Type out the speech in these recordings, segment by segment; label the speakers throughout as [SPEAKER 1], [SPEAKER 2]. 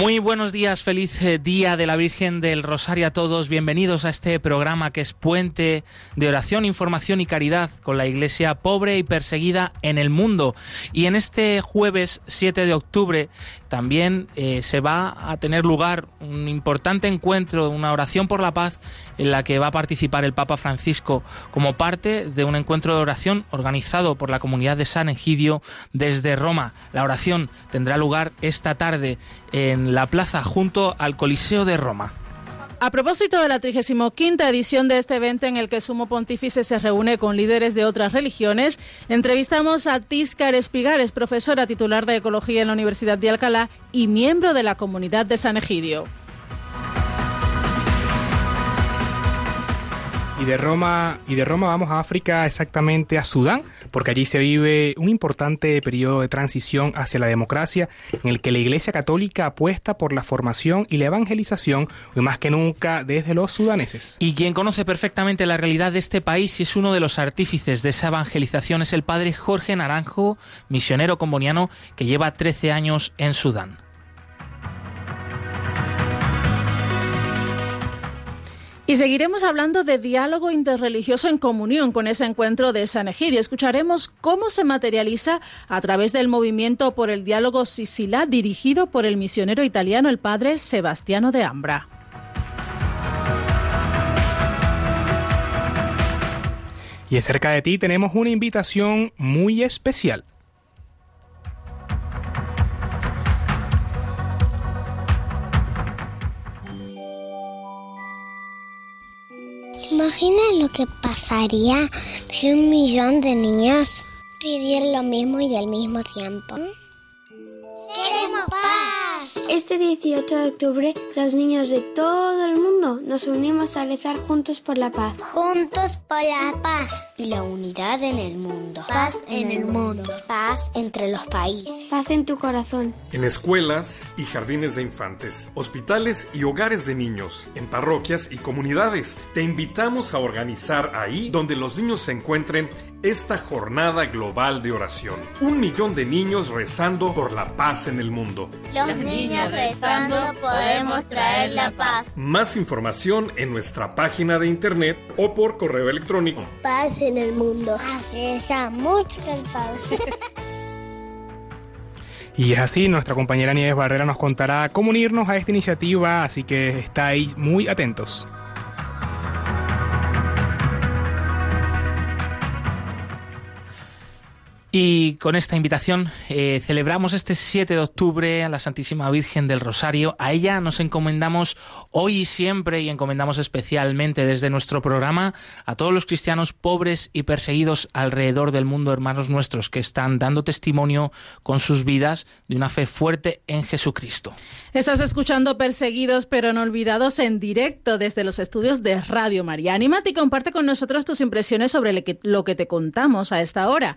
[SPEAKER 1] Muy buenos días, feliz eh, día de la Virgen del Rosario a todos. Bienvenidos a este programa que es puente de oración, información y caridad con la Iglesia pobre y perseguida en el mundo. Y en este jueves 7 de octubre también eh, se va a tener lugar un importante encuentro, una oración por la paz en la que va a participar el Papa Francisco como parte de un encuentro de oración organizado por la comunidad de San Egidio desde Roma. La oración tendrá lugar esta tarde en la plaza junto al Coliseo de Roma.
[SPEAKER 2] A propósito de la 35 edición de este evento en el que Sumo Pontífice se reúne con líderes de otras religiones, entrevistamos a Tiscar Espigares, profesora titular de Ecología en la Universidad de Alcalá y miembro de la comunidad de San Egidio.
[SPEAKER 3] Y de Roma, y de Roma vamos a África, exactamente a Sudán, porque allí se vive un importante periodo de transición hacia la democracia, en el que la Iglesia Católica apuesta por la formación y la evangelización, más que nunca desde los sudaneses.
[SPEAKER 1] Y quien conoce perfectamente la realidad de este país y es uno de los artífices de esa evangelización es el padre Jorge Naranjo, misionero comboniano que lleva 13 años en Sudán.
[SPEAKER 2] Y seguiremos hablando de diálogo interreligioso en comunión con ese encuentro de San Egidio. Escucharemos cómo se materializa a través del movimiento por el diálogo Sicilá dirigido por el misionero italiano el padre Sebastiano de Ambra.
[SPEAKER 3] Y cerca de ti tenemos una invitación muy especial.
[SPEAKER 4] Imagina lo que pasaría si un millón de niños pidieran lo mismo y al mismo tiempo. ¡Queremos paz!
[SPEAKER 5] Este 18 de octubre, los niños de todo el mundo nos unimos a rezar juntos por la paz.
[SPEAKER 4] Juntos por la paz.
[SPEAKER 6] Y la unidad en el mundo.
[SPEAKER 4] Paz en el mundo.
[SPEAKER 6] Paz entre los países.
[SPEAKER 5] Paz en tu corazón.
[SPEAKER 7] En escuelas y jardines de infantes, hospitales y hogares de niños, en parroquias y comunidades. Te invitamos a organizar ahí donde los niños se encuentren esta jornada global de oración. Un millón de niños rezando por la paz en el mundo.
[SPEAKER 4] Los niños rezando podemos traer la paz.
[SPEAKER 7] Más información en nuestra página de internet o por correo electrónico.
[SPEAKER 4] Paz en el mundo. Así es, mucha paz.
[SPEAKER 3] Y es así, nuestra compañera Nieves Barrera nos contará cómo unirnos a esta iniciativa, así que estáis muy atentos.
[SPEAKER 1] Y con esta invitación eh, celebramos este 7 de octubre a la Santísima Virgen del Rosario. A ella nos encomendamos hoy y siempre y encomendamos especialmente desde nuestro programa a todos los cristianos pobres y perseguidos alrededor del mundo, hermanos nuestros, que están dando testimonio con sus vidas de una fe fuerte en Jesucristo.
[SPEAKER 2] Estás escuchando Perseguidos pero no olvidados en directo desde los estudios de Radio María. Anímate y comparte con nosotros tus impresiones sobre lo que, te contamos a esta hora.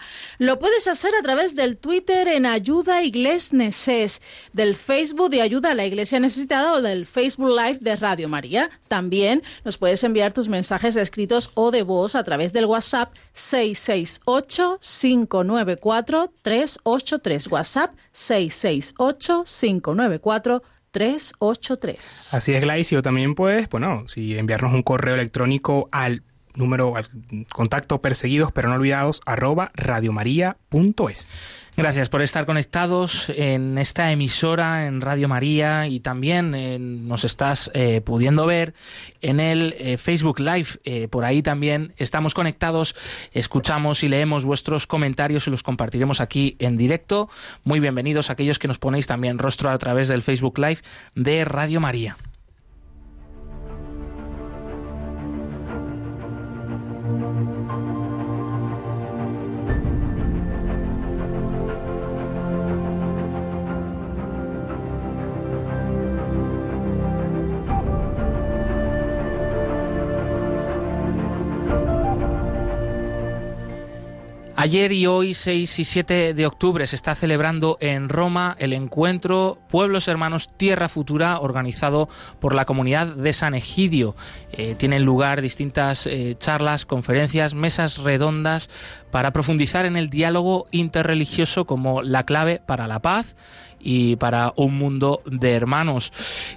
[SPEAKER 2] Puedes hacer a través del Twitter en Ayuda Iglesias del Facebook de Ayuda a la Iglesia Necesitada o del Facebook Live de Radio María. También nos puedes enviar tus mensajes escritos o de voz a través del WhatsApp 668-594-383. WhatsApp 668-594-383.
[SPEAKER 3] Así es, Gladys. O también puedes, bueno, si enviarnos un correo electrónico al número contacto perseguidos pero no olvidados arroba radiomaria.es.
[SPEAKER 1] Gracias por estar conectados en esta emisora en Radio María y también eh, nos estás eh, pudiendo ver en el eh, Facebook Live. Por ahí también estamos conectados, escuchamos y leemos vuestros comentarios y los compartiremos aquí en directo. Muy bienvenidos a aquellos que nos ponéis también rostro a través del Facebook Live de Radio María. Ayer y hoy, 6 y 7 de octubre, se está celebrando en Roma el encuentro Pueblos Hermanos Tierra Futura organizado por la comunidad de San Egidio. Eh, tienen lugar distintas eh, charlas, conferencias, mesas redondas para profundizar en el diálogo interreligioso como la clave para la paz y para un mundo de hermanos.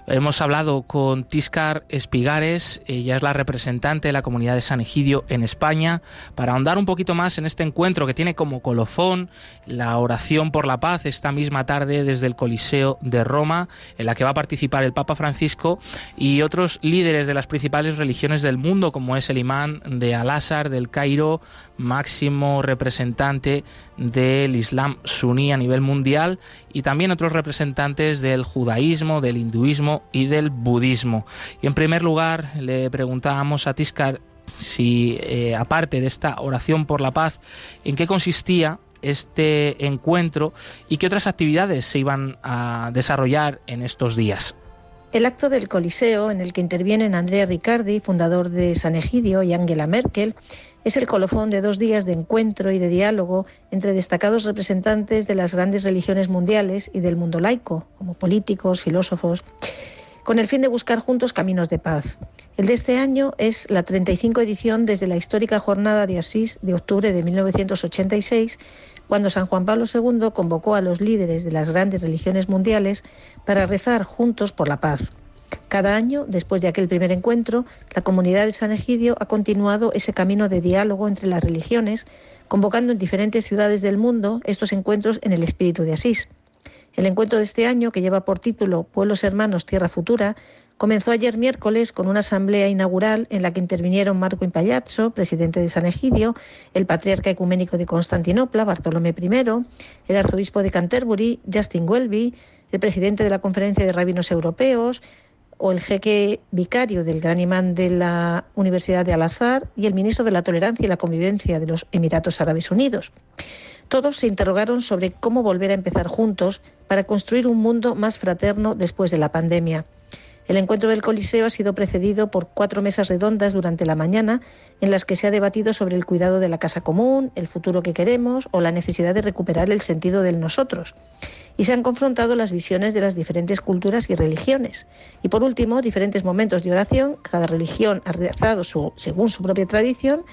[SPEAKER 1] Hemos hablado con Tiscar Espigares, ella es la representante de la comunidad de San Egidio en España, para ahondar un poquito más en este encuentro que tiene como colofón la oración por la paz esta misma tarde desde el Coliseo de Roma, en la que va a participar el Papa Francisco y otros líderes de las principales religiones del mundo, como es el imán de Al-Azhar del Cairo, máximo representante del Islam suní a nivel mundial, y también otros representantes del judaísmo, del hinduismo y del budismo. Y en primer lugar le preguntábamos a Tiscar si, eh, aparte de esta oración por la paz, en qué consistía este encuentro y qué otras actividades se iban a desarrollar en estos días.
[SPEAKER 8] El acto del Coliseo, en el que intervienen Andrea Riccardi, fundador de San Egidio, y Angela Merkel, es el colofón de dos días de encuentro y de diálogo entre destacados representantes de las grandes religiones mundiales y del mundo laico, como políticos, filósofos, con el fin de buscar juntos caminos de paz. El de este año es la 35 edición desde la histórica jornada de Asís de octubre de 1986, cuando San Juan Pablo II convocó a los líderes de las grandes religiones mundiales para rezar juntos por la paz. Cada año, después de aquel primer encuentro, la comunidad de San Egidio ha continuado ese camino de diálogo entre las religiones, convocando en diferentes ciudades del mundo estos encuentros en el espíritu de Asís. El encuentro de este año, que lleva por título Pueblos Hermanos Tierra Futura, comenzó ayer miércoles con una asamblea inaugural en la que intervinieron Marco Impayazzo, presidente de San Egidio, el patriarca ecuménico de Constantinopla, Bartolomé I, el arzobispo de Canterbury, Justin Welby, el presidente de la Conferencia de Rabinos Europeos, o el jeque vicario del gran imán de la Universidad de Al-Azhar y el ministro de la Tolerancia y la Convivencia de los Emiratos Árabes Unidos. Todos se interrogaron sobre cómo volver a empezar juntos para construir un mundo más fraterno después de la pandemia. El encuentro del Coliseo ha sido precedido por cuatro mesas redondas durante la mañana en las que se ha debatido sobre el cuidado de la casa común, el futuro que queremos o la necesidad de recuperar el sentido del nosotros. Y se han confrontado las visiones de las diferentes culturas y religiones. Y por último, diferentes momentos de oración, cada religión ha rezado su, según su propia tradición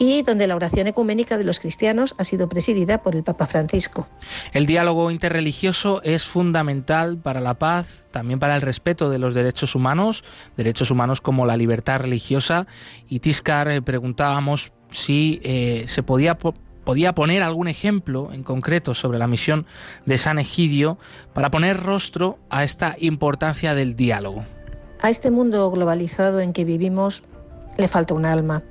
[SPEAKER 8] y donde la oración ecuménica de los cristianos ha sido presidida por el Papa Francisco.
[SPEAKER 1] El diálogo interreligioso es fundamental para la paz, también para el respeto de los derechos humanos, derechos humanos como la libertad religiosa. Y Tiscar eh, preguntábamos si eh, se podía podía poner algún ejemplo en concreto sobre la misión de San Egidio para poner rostro a esta importancia del diálogo.
[SPEAKER 8] A este mundo globalizado en que vivimos le falta un alma.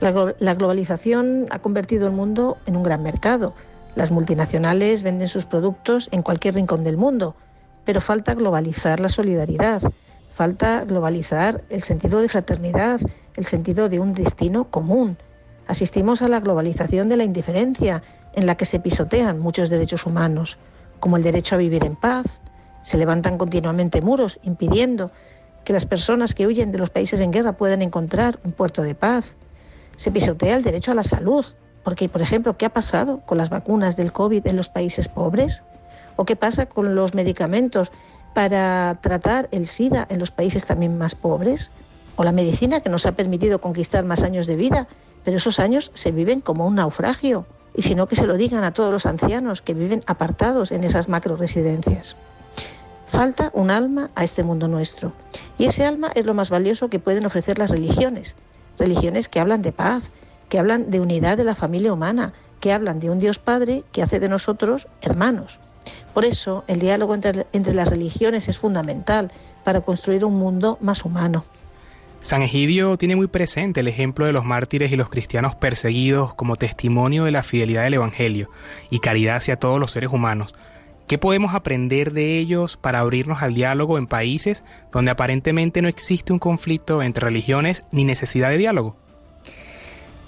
[SPEAKER 8] La, globalización ha convertido el mundo en un gran mercado. Las multinacionales venden sus productos en cualquier rincón del mundo, pero falta globalizar la solidaridad, falta globalizar el sentido de fraternidad, el sentido de un destino común. Asistimos a la globalización de la indiferencia, en la que se pisotean muchos derechos humanos, como el derecho a vivir en paz. Se levantan continuamente muros impidiendo que las personas que huyen de los países en guerra puedan encontrar un puerto de paz se pisotea el derecho a la salud. Porque, por ejemplo, ¿qué ha pasado con las vacunas del COVID en los países pobres? ¿O qué pasa con los medicamentos para tratar el SIDA en los países también más pobres? ¿O la medicina que nos ha permitido conquistar más años de vida? Pero esos años se viven como un naufragio. Y si no, que se lo digan a todos los ancianos que viven apartados en esas macro residencias. Falta un alma a este mundo nuestro. Y ese alma es lo más valioso que pueden ofrecer las religiones, religiones que hablan de paz, que hablan de unidad de la familia humana, que hablan de un Dios Padre que hace de nosotros hermanos. Por eso el diálogo entre, entre las religiones es fundamental para construir un mundo más humano.
[SPEAKER 3] San Egidio tiene muy presente el ejemplo de los mártires y los cristianos perseguidos como testimonio de la fidelidad del Evangelio y caridad hacia todos los seres humanos. ¿Qué podemos aprender de ellos para abrirnos al diálogo en países donde aparentemente no existe un conflicto entre religiones ni necesidad de diálogo?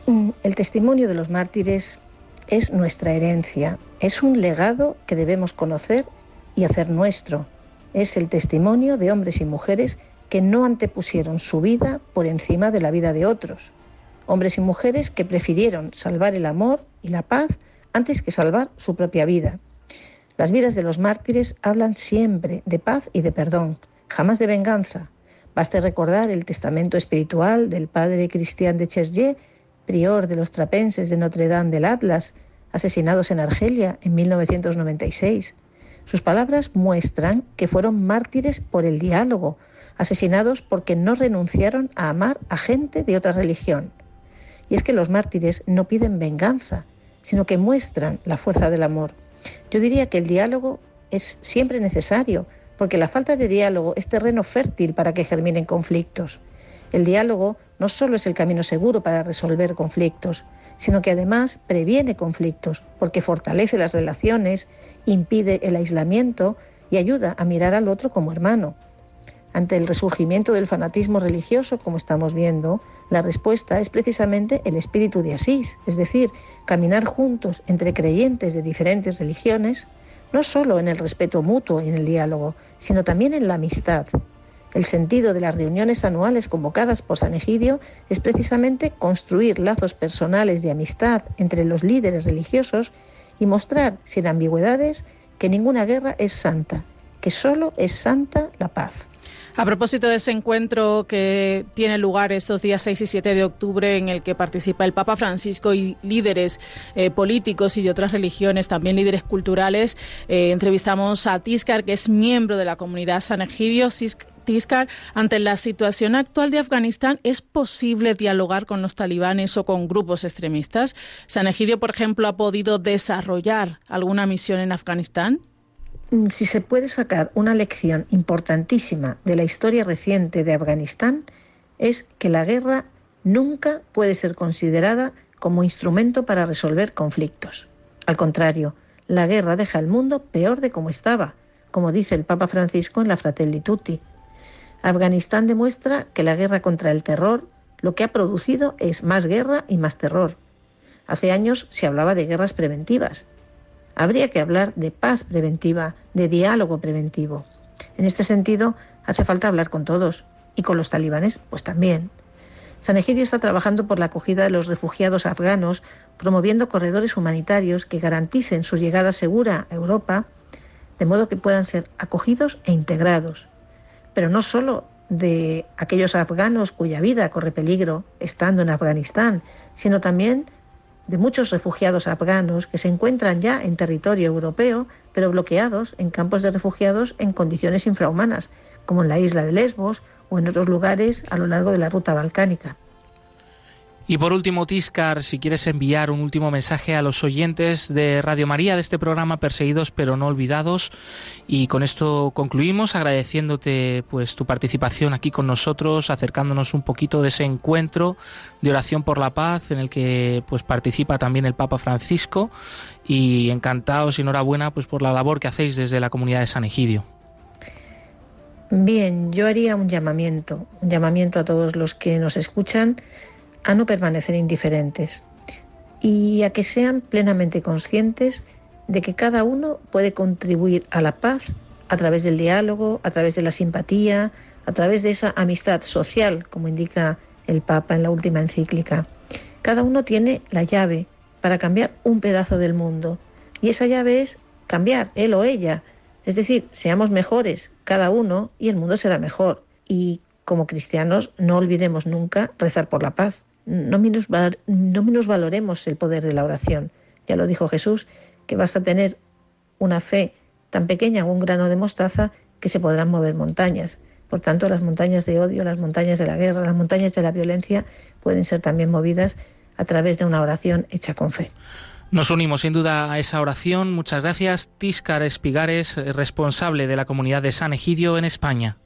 [SPEAKER 8] Mm, el testimonio de los mártires es nuestra herencia, es un legado que debemos conocer y hacer nuestro. Es el testimonio de hombres y mujeres que no antepusieron su vida por encima de la vida de otros. hombres y mujeres que prefirieron salvar el amor y la paz antes que salvar su propia vida. Las vidas de los mártires hablan siempre de paz y de perdón, jamás de venganza. Baste recordar el testamento espiritual del padre Cristian de Chergier, prior de los trapenses de Notre Dame del Atlas, asesinados en Argelia en 1996. Sus palabras muestran que fueron mártires por el diálogo, asesinados porque no renunciaron a amar a gente de otra religión. Y es que los mártires no piden venganza, sino que muestran la fuerza del amor. Yo diría que el diálogo es siempre necesario, porque la falta de diálogo es terreno fértil para que germinen conflictos. El diálogo no solo es el camino seguro para resolver conflictos, sino que además previene conflictos, porque fortalece las relaciones, impide el aislamiento y ayuda a mirar al otro como hermano. Ante el resurgimiento del fanatismo religioso, como estamos viendo, la respuesta es precisamente el espíritu de Asís, es decir, caminar juntos entre creyentes de diferentes religiones, no solo en el respeto mutuo y en el diálogo, sino también en la amistad. El sentido de las reuniones anuales convocadas por San Egidio es precisamente construir lazos personales de amistad entre los líderes religiosos y mostrar sin ambigüedades que ninguna guerra es santa, que solo es santa la paz.
[SPEAKER 2] A propósito de ese encuentro que tiene lugar estos días 6 y 7 de octubre en el que participa el Papa Francisco y líderes eh, políticos y de otras religiones, también líderes culturales, eh, entrevistamos a Tiscar, que es miembro de la comunidad San Egidio. Tiscar, ante la situación actual de Afganistán, ¿es posible dialogar con los talibanes o con grupos extremistas? ¿San Egidio, por ejemplo, ha podido desarrollar alguna misión en Afganistán?
[SPEAKER 8] Mm, si se puede sacar una lección importantísima de la historia reciente de Afganistán, es que la guerra nunca puede ser considerada como instrumento para resolver conflictos. Al contrario, la guerra deja el mundo peor de como estaba, como dice el Papa Francisco en la Fratelli Tutti. Afganistán demuestra que la guerra contra el terror lo que ha producido es más guerra y más terror. Hace años se hablaba de guerras preventivas, habría que hablar de paz preventiva, de diálogo preventivo. En este sentido, hace falta hablar con todos y con los talibanes, pues también. San Egidio está trabajando por la acogida de los refugiados afganos, promoviendo corredores humanitarios que garanticen su llegada segura a Europa, de modo que puedan ser acogidos e integrados. Pero no solo de aquellos afganos cuya vida corre peligro estando en Afganistán, sino también de muchos refugiados afganos que se encuentran ya en territorio europeo, pero bloqueados en campos de refugiados en condiciones infrahumanas, como en la isla de Lesbos o en otros lugares a lo largo de la ruta balcánica.
[SPEAKER 1] Y por último, Tiscar, si quieres enviar un último mensaje a los oyentes de Radio María de este programa Perseguidos pero no olvidados. Y con esto concluimos agradeciéndote pues tu participación aquí con nosotros, acercándonos un poquito de ese encuentro de oración por la paz en el que pues participa también el Papa Francisco y encantados y enhorabuena pues por la labor que hacéis desde la comunidad de San Egidio.
[SPEAKER 8] Bien, yo haría un llamamiento, un llamamiento a todos los que nos escuchan a no permanecer indiferentes y a que sean plenamente conscientes de que cada uno puede contribuir a la paz a través del diálogo, a través de la simpatía, a través de esa amistad social, como indica el Papa en la última encíclica. Cada uno tiene la llave para cambiar un pedazo del mundo y esa llave es cambiar él o ella. Es decir, seamos mejores cada uno y el mundo será mejor. Y como cristianos no olvidemos nunca rezar por la paz no, menos valoremos el poder de la oración. Ya lo dijo Jesús, que basta tener una fe tan pequeña un grano de mostaza que se podrán mover montañas. Por tanto, las montañas de odio, las montañas de la guerra, las montañas de la violencia pueden ser también movidas a través de una oración hecha con fe.
[SPEAKER 1] Nos unimos sin duda a esa oración. Muchas gracias, Tíscar Espigares, responsable de la comunidad de San Egidio en España.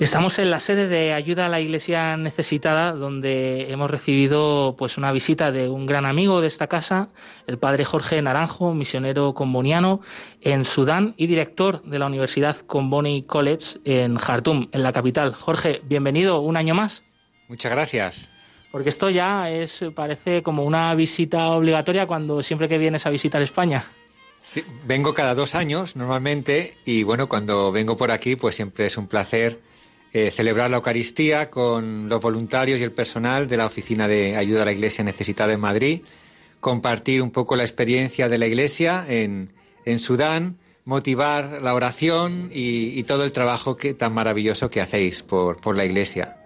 [SPEAKER 1] Estamos en la sede de ayuda a la Iglesia necesitada, donde hemos recibido pues una visita de un gran amigo de esta casa, el padre Jorge Naranjo, misionero comboniano en Sudán y director de la Universidad Comboni College en Jartum, en la capital. Jorge, bienvenido un año más.
[SPEAKER 9] Muchas gracias.
[SPEAKER 1] Porque esto ya es parece como una visita obligatoria cuando siempre que vienes a visitar España.
[SPEAKER 9] Sí, vengo cada dos años normalmente y bueno, cuando vengo por aquí pues siempre es un placer eh, celebrar la Eucaristía con los voluntarios y el personal de la Oficina de Ayuda a la Iglesia Necesitada en Madrid, compartir un poco la experiencia de la Iglesia en, Sudán, motivar la oración y, todo el trabajo tan maravilloso que hacéis por, la Iglesia.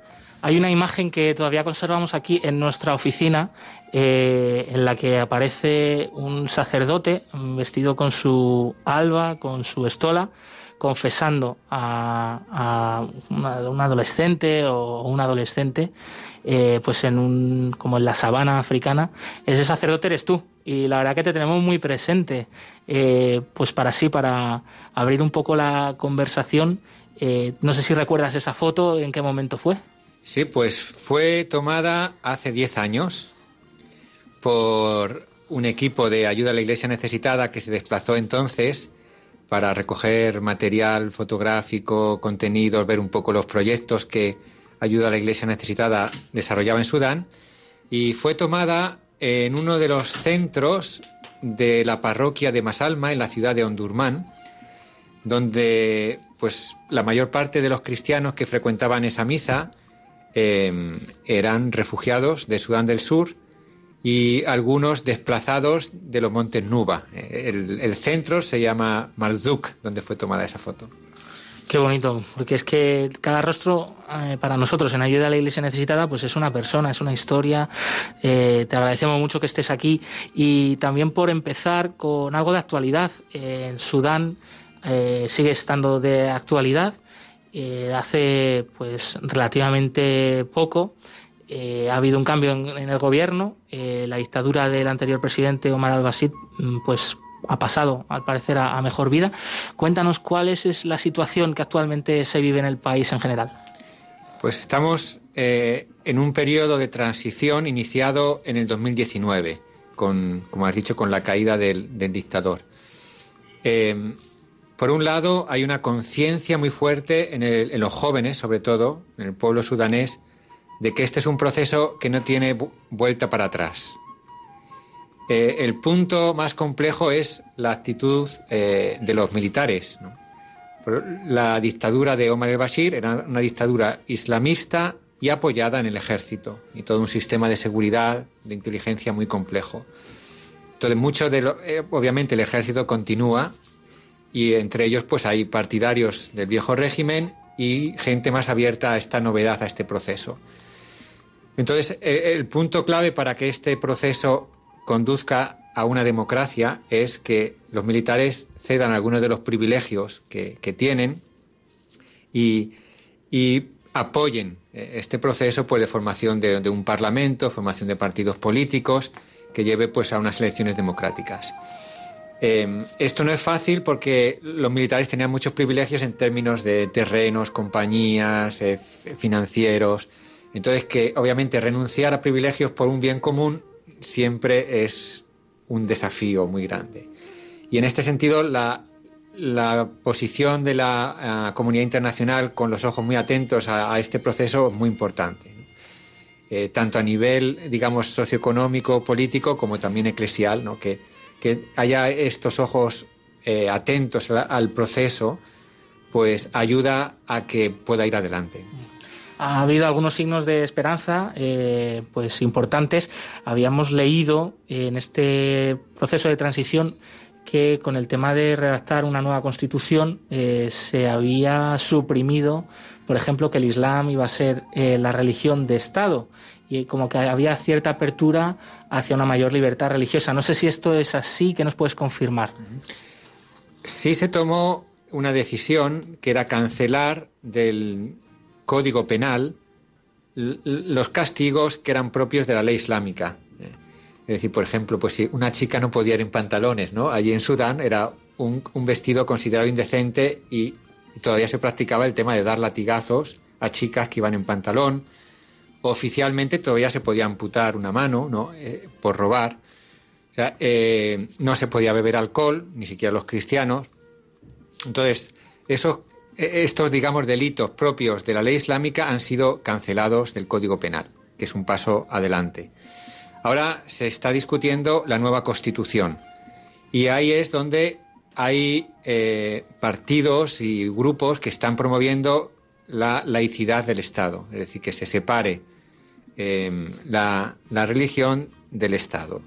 [SPEAKER 1] Hay una imagen que todavía conservamos aquí en nuestra oficina, eh, en la que aparece un sacerdote vestido con su alba, con su estola, confesando a, un adolescente o un adolescente, eh, pues en un, como en la sabana africana, ese sacerdote eres tú. Y la verdad que te tenemos muy presente, eh, pues para sí, para abrir un poco la conversación. Eh, no sé si recuerdas esa foto, en qué momento fue.
[SPEAKER 9] Sí, pues fue tomada hace 10 años por un equipo de ayuda a la iglesia necesitada que se desplazó entonces para recoger material fotográfico, contenidos, ver un poco los proyectos que Ayuda a la Iglesia Necesitada desarrollaba en Sudán. Y fue tomada en uno de los centros de la parroquia de Masalma, en la ciudad de Ondurman, donde pues la mayor parte de los cristianos que frecuentaban esa misa eh, eran refugiados de Sudán del Sur y algunos desplazados de los montes Nuba. El, centro se llama Marzuk, donde fue tomada esa foto.
[SPEAKER 1] Qué bonito, porque es que cada rostro eh, para nosotros en Ayuda a la Iglesia Necesitada pues es una persona, es una historia. Eh, te agradecemos mucho que estés aquí y también por empezar con algo de actualidad. en Sudán eh, sigue estando de actualidad. hace pues relativamente poco eh, ha habido un cambio en, el gobierno. Eh, la dictadura del anterior presidente Omar al-Bashir, mm, pues ha pasado, al parecer, a, mejor vida. Cuéntanos cuál es, la situación que actualmente se vive en el país en general.
[SPEAKER 9] Pues estamos eh, en un periodo de transición iniciado en el 2019, con, como has dicho, con la caída del, dictador. por un lado, hay una conciencia muy fuerte en, los jóvenes, sobre todo, en el pueblo sudanés, de que este es un proceso que no tiene vuelta para atrás. Eh, el punto más complejo es la actitud eh, de los militares. La dictadura de Omar el-Bashir era una dictadura islamista y apoyada en el ejército y todo un sistema de seguridad, de inteligencia muy complejo. Entonces, mucho de eh, obviamente el ejército continúa y entre ellos pues hay partidarios del viejo régimen y gente más abierta a esta novedad, a este proceso. Entonces, eh, el punto clave para que este proceso conduzca a una democracia es que los militares cedan algunos de los privilegios que, tienen y, apoyen eh, este proceso pues, de formación de, un parlamento, formación de partidos políticos que lleve pues, a unas elecciones democráticas. Eh, esto no es fácil porque los militares tenían muchos privilegios en términos de terrenos, compañías, financieros, entonces, que obviamente renunciar a privilegios por un bien común siempre es un desafío muy grande. Y en este sentido, la, posición de la eh, comunidad internacional con los ojos muy atentos a, este proceso es muy importante. Eh, tanto a nivel, digamos, socioeconómico, político, como también eclesial, ¿no? que, haya estos ojos eh, atentos al proceso, pues ayuda a que pueda ir adelante
[SPEAKER 1] ha habido algunos signos de esperanza eh, pues importantes. Habíamos leído en este proceso de transición que con el tema de redactar una nueva constitución eh, se había suprimido, por ejemplo, que el Islam iba a ser eh, la religión de Estado y como que había cierta apertura hacia una mayor libertad religiosa. No sé si esto es así, ¿qué nos puedes confirmar?
[SPEAKER 9] Sí se tomó una decisión que era cancelar del Código Penal los castigos que eran propios de la ley islámica. Es decir, por ejemplo, pues si una chica no podía ir en pantalones, ¿no? Allí en Sudán era un, vestido considerado indecente y todavía se practicaba el tema de dar latigazos a chicas que iban en pantalón. Oficialmente todavía se podía amputar una mano ¿no? Eh, por robar. Eh, no se podía beber alcohol, ni siquiera los cristianos. Entonces, esos, estos, digamos, delitos propios de la ley islámica han sido cancelados del Código Penal, que es un paso adelante. Ahora se está discutiendo la nueva constitución y ahí es donde hay eh, partidos y grupos que están promoviendo la laicidad del Estado, es decir, que se separe em, la, religión del Estado.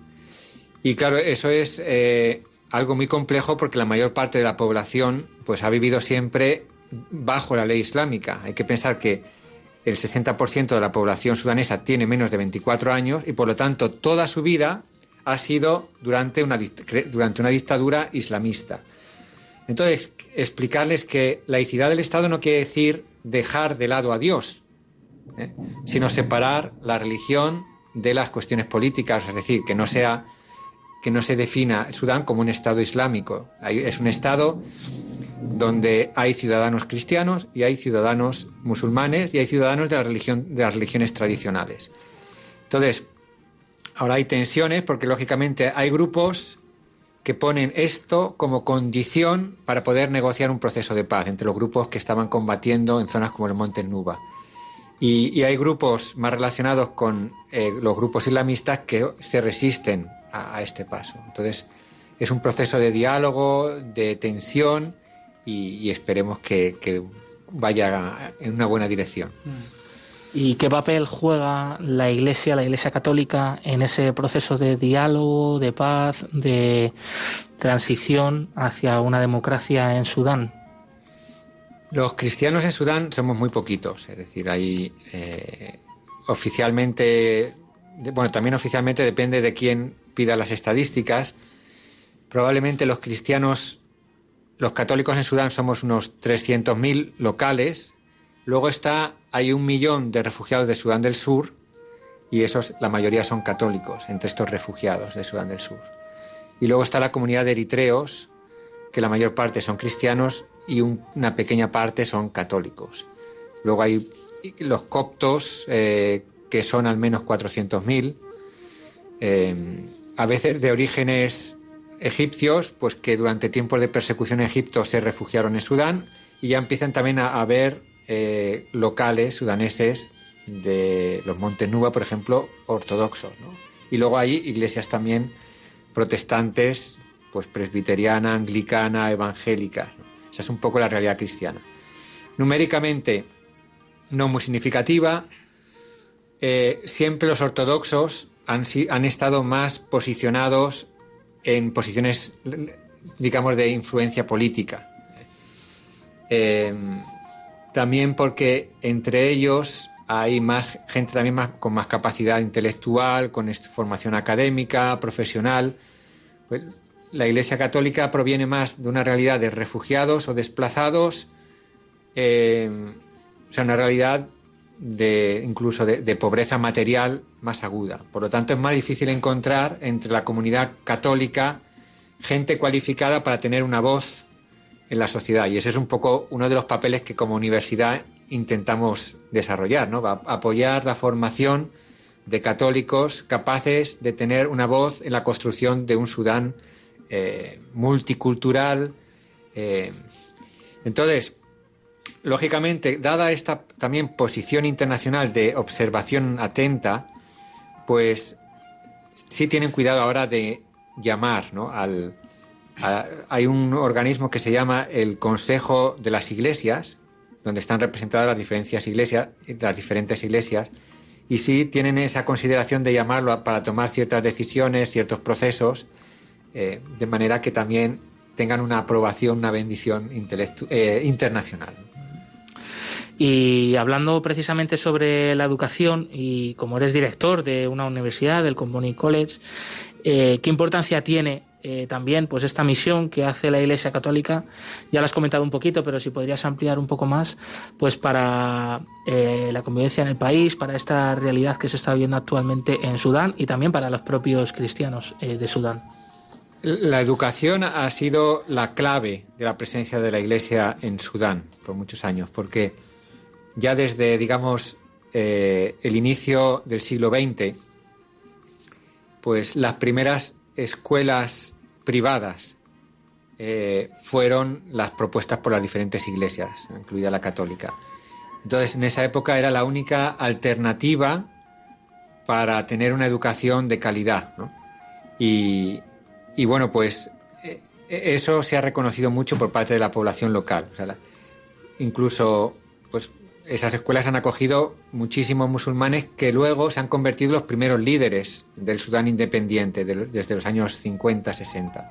[SPEAKER 9] Y claro, eso es eh, algo muy complejo porque la mayor parte de la población pues, ha vivido siempre bajo la ley islámica. Hay que pensar que el 60% de la población sudanesa tiene menos de 24 años y por lo tanto toda su vida ha sido durante una, durante una dictadura islamista. Entonces, explicarles que laicidad del Estado no quiere decir dejar de lado a Dios, ¿eh? sino separar la religión de las cuestiones políticas, es decir, que no sea que no se defina Sudán como un Estado islámico. Es un Estado donde hay ciudadanos cristianos y hay ciudadanos musulmanes y hay ciudadanos de, la religión, de las religiones tradicionales. Entonces, ahora hay tensiones porque lógicamente hay grupos que ponen esto como condición para poder negociar un proceso de paz entre los grupos que estaban combatiendo en zonas como el Monte Nuba. Y, hay grupos más relacionados con eh, los grupos islamistas que se resisten a, este paso. Entonces, es un proceso de diálogo, de tensión y, esperemos que, vaya en una buena dirección.
[SPEAKER 1] ¿Y qué papel juega la Iglesia, la Iglesia Católica, en ese proceso de diálogo, de paz, de transición hacia una democracia en Sudán?
[SPEAKER 9] Los cristianos en Sudán somos muy poquitos, es decir, hay eh, oficialmente, bueno, también oficialmente depende de quién pida las estadísticas. Probablemente los cristianos los católicos en Sudán somos unos 300.000 locales. Luego está, hay un millón de refugiados de Sudán del Sur y esos, la mayoría son católicos entre estos refugiados de Sudán del Sur. Y luego está la comunidad de eritreos, que la mayor parte son cristianos y una pequeña parte son católicos. Luego hay los coptos, eh, que son al menos 400.000, eh, a veces de orígenes egipcios, pues que durante tiempos de persecución en Egipto se refugiaron en Sudán y ya empiezan también a haber eh, locales sudaneses de los Montes Nuba, por ejemplo, ortodoxos. Y luego hay iglesias también protestantes, pues presbiteriana, anglicana, evangélica. Esa es un poco la realidad cristiana. Numéricamente no muy significativa. Eh, siempre los ortodoxos han, han estado más posicionados en posiciones, digamos, de influencia política. Eh, también porque entre ellos hay más gente también más, con más capacidad intelectual, con formación académica, profesional. Pues, la Iglesia Católica proviene más de una realidad de refugiados o desplazados, eh, o sea, una realidad de incluso de, pobreza material más aguda. Por lo tanto, es más difícil encontrar entre la comunidad católica gente cualificada para tener una voz en la sociedad. Y ese es un poco uno de los papeles que como universidad intentamos desarrollar, ¿no? apoyar la formación de católicos capaces de tener una voz en la construcción de un Sudán eh, multicultural. Eh. Entonces, lógicamente, dada esta también posición internacional de observación atenta, pues sí tienen cuidado ahora de llamar ¿no? al... hay un organismo que se llama el Consejo de las Iglesias, donde están representadas las diferentes iglesias, las diferentes iglesias, y sí tienen esa consideración de llamarlo para tomar ciertas decisiones, ciertos procesos, eh, de manera que también tengan una aprobación, una bendición eh, internacional.
[SPEAKER 1] Y hablando precisamente sobre la educación, y como eres director de una universidad, del Comboni College, eh, ¿qué importancia tiene eh, también pues esta misión que hace la Iglesia Católica? Ya lo has comentado un poquito, pero si podrías ampliar un poco más, pues para eh, la convivencia en el país, para esta realidad que se está viendo actualmente en Sudán y también para los propios cristianos de Sudán.
[SPEAKER 9] La educación ha sido la clave de la presencia de la Iglesia en Sudán por muchos años, porque ya desde, digamos, eh, el inicio del siglo XX, pues las primeras escuelas privadas eh, fueron las propuestas por las diferentes iglesias, incluida la católica. Entonces, en esa época era la única alternativa para tener una educación de calidad. Y, y bueno, pues eh, eso se ha reconocido mucho por parte de la población local. incluso, pues esas escuelas han acogido muchísimos musulmanes que luego se han convertido en los primeros líderes del Sudán independiente desde los años 50-60.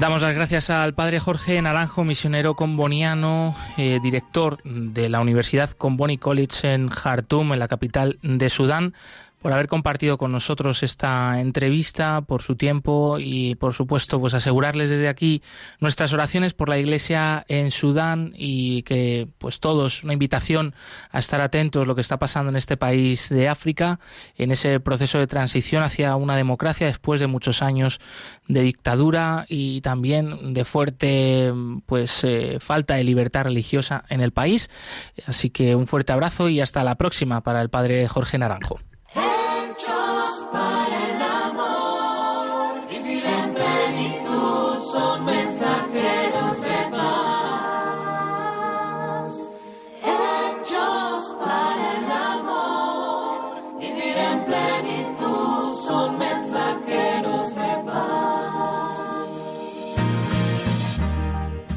[SPEAKER 1] Damos las gracias al padre Jorge Naranjo, misionero comboniano, eh, director de la Universidad Comboni College en Jartum, en la capital de Sudán, por haber compartido con nosotros esta entrevista, por su tiempo y por supuesto pues asegurarles desde aquí nuestras oraciones por la Iglesia en Sudán y que pues todos una invitación a estar atentos a lo que está pasando en este país de África en ese proceso de transición hacia una democracia después de muchos años de dictadura y también de fuerte pues eh, falta de libertad religiosa en el país. Así que un fuerte abrazo y hasta la próxima para el padre Jorge Naranjo.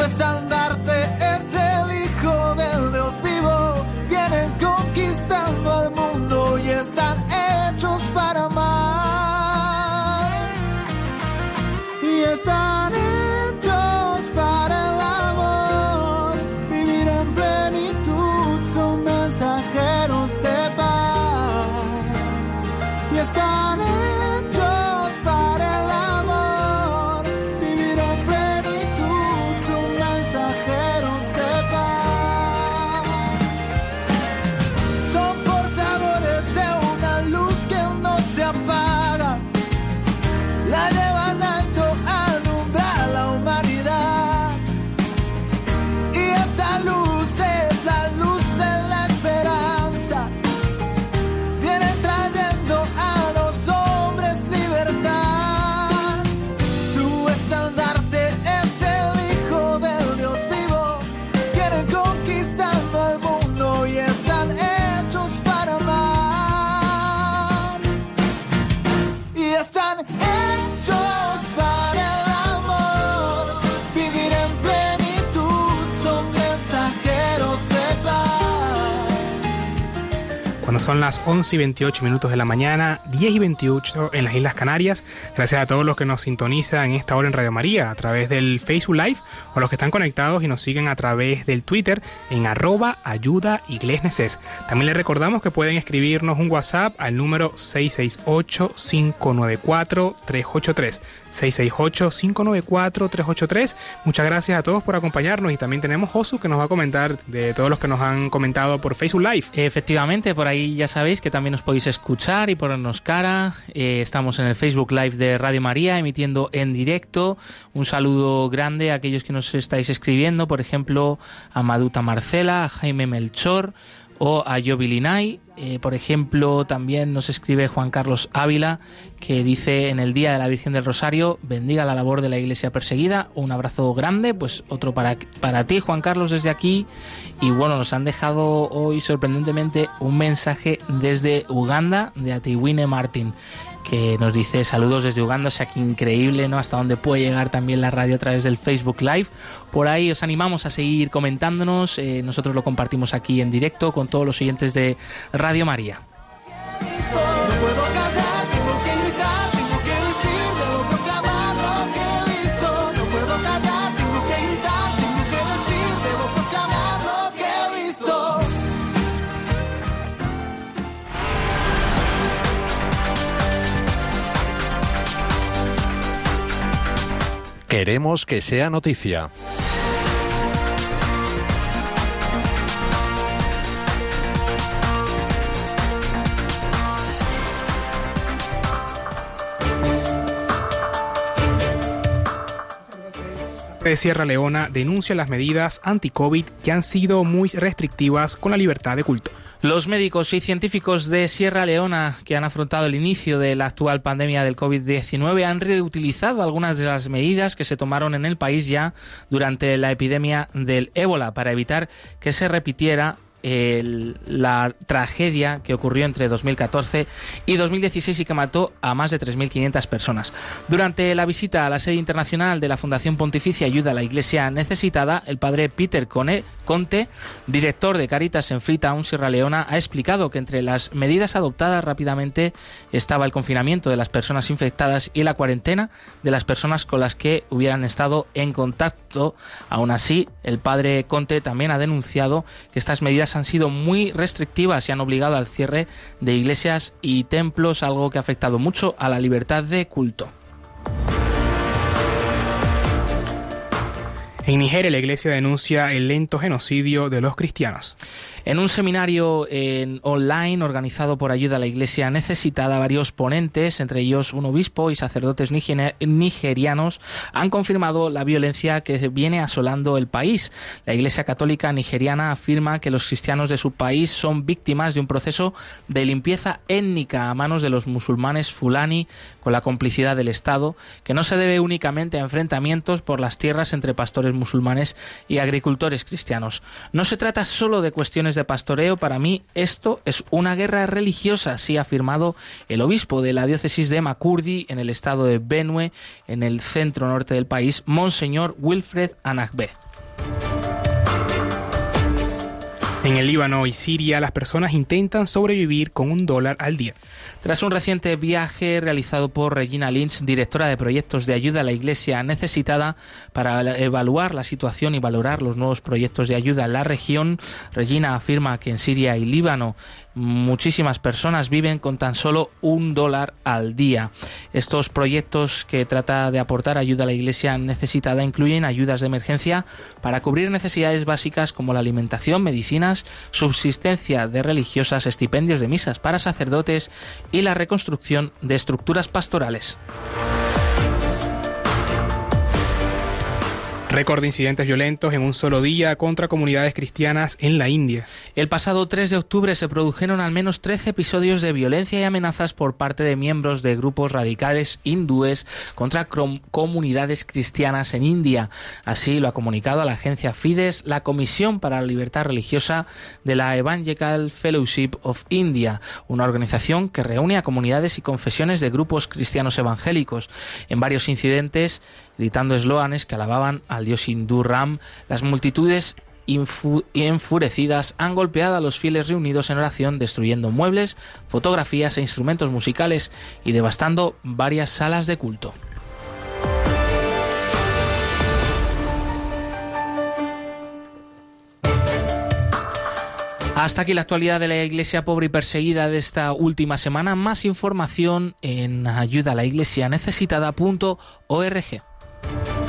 [SPEAKER 10] Su estandarte Son
[SPEAKER 3] las 11 y 28 minutos de la mañana, 10 y 28 en las Islas Canarias. Gracias a todos los que nos sintonizan en esta hora en Radio María a través del Facebook Live o los que están conectados y nos siguen a través del Twitter en arroba ayuda iglesneses. También les recordamos que pueden escribirnos un WhatsApp al número 668-594-383. 668-594-383. Muchas gracias a todos por acompañarnos y también tenemos Josu que nos va a comentar de todos los que nos han comentado por Facebook Live.
[SPEAKER 1] Efectivamente, por ahí ya sabéis que también os podéis escuchar y ponernos cara. Eh, estamos en el Facebook Live de Radio María emitiendo en directo. Un saludo grande a aquellos que nos estáis escribiendo, por ejemplo, a Maduta Marcela, a Jaime Melchor o a Jovi Linay. Eh, por ejemplo, también nos escribe Juan Carlos Ávila, que dice en el Día de la Virgen del Rosario, bendiga la labor de la iglesia perseguida. Un abrazo grande, pues otro para, para ti, Juan Carlos, desde aquí. Y bueno, nos han dejado hoy sorprendentemente un mensaje desde Uganda de Atiwine Martin que nos dice saludos desde Uganda, o sea que increíble, ¿no? Hasta dónde puede llegar también la radio a través del Facebook Live. Por ahí os animamos a seguir comentándonos, eh, nosotros lo compartimos aquí en directo con todos los oyentes de Radio María.
[SPEAKER 11] Queremos que sea noticia.
[SPEAKER 3] de Sierra Leona denuncia las medidas anti-COVID que han sido muy restrictivas con la libertad de culto.
[SPEAKER 1] Los médicos y científicos de Sierra Leona que han afrontado el inicio de la actual pandemia del COVID-19 han reutilizado algunas de las medidas que se tomaron en el país ya durante la epidemia del ébola para evitar que se repitiera la tragedia que ocurrió entre 2014 y 2016 y que mató a más de 3.500 personas. Durante la visita a la sede internacional de la Fundación Pontificia Ayuda a la Iglesia Necesitada, el padre Peter Conte, director de Caritas en Freetown, Sierra Leona, ha explicado que entre las medidas adoptadas rápidamente estaba el confinamiento de las personas infectadas y la cuarentena de las personas con las que hubieran estado en contacto. Aún así, el padre Conte también ha denunciado que estas medidas han sido muy restrictivas y han obligado al cierre de iglesias y templos, algo que ha afectado mucho a la libertad de culto.
[SPEAKER 3] En Nigeria la iglesia denuncia el lento genocidio de los cristianos.
[SPEAKER 1] En un seminario en online organizado por Ayuda a la Iglesia Necesitada, varios ponentes, entre ellos un obispo y sacerdotes nigerianos, han confirmado la violencia que viene asolando el país. La Iglesia Católica nigeriana afirma que los cristianos de su país son víctimas de un proceso de limpieza étnica a manos de los musulmanes fulani con la complicidad del Estado, que no se debe únicamente a enfrentamientos por las tierras entre pastores musulmanes y agricultores cristianos. No se trata solo de cuestiones de pastoreo, para mí esto es una guerra religiosa, así ha afirmado el obispo de la diócesis de Makurdi en el estado de Benue, en el centro norte del país, Monseñor Wilfred Anagbe.
[SPEAKER 3] En el Líbano y Siria, las personas intentan sobrevivir con un dólar al día.
[SPEAKER 1] Tras un reciente viaje realizado por Regina Lynch, directora de proyectos de ayuda a la Iglesia necesitada para evaluar la situación y valorar los nuevos proyectos de ayuda en la región, Regina afirma que en Siria y Líbano muchísimas personas viven con tan solo un dólar al día. Estos proyectos que trata de aportar ayuda a la Iglesia necesitada incluyen ayudas de emergencia para cubrir necesidades básicas como la alimentación, medicinas, subsistencia de religiosas, estipendios de misas para sacerdotes y la reconstrucción de estructuras pastorales.
[SPEAKER 3] Récord de incidentes violentos en un solo día contra comunidades cristianas en la India.
[SPEAKER 1] El pasado 3 de octubre se produjeron al menos 13 episodios de violencia y amenazas por parte de miembros de grupos radicales hindúes contra comunidades cristianas en India. Así lo ha comunicado a la agencia Fides la Comisión para la Libertad Religiosa de la Evangelical Fellowship of India, una organización que reúne a comunidades y confesiones de grupos cristianos evangélicos. En varios incidentes, gritando eslóganes que alababan al dios hindú Ram, las multitudes enfurecidas han golpeado a los fieles reunidos en oración, destruyendo muebles, fotografías e instrumentos musicales y devastando varias salas de culto. Hasta aquí la actualidad de la iglesia pobre y perseguida de esta última semana. Más información en ayuda a la iglesia necesitada.org.
[SPEAKER 12] Thank you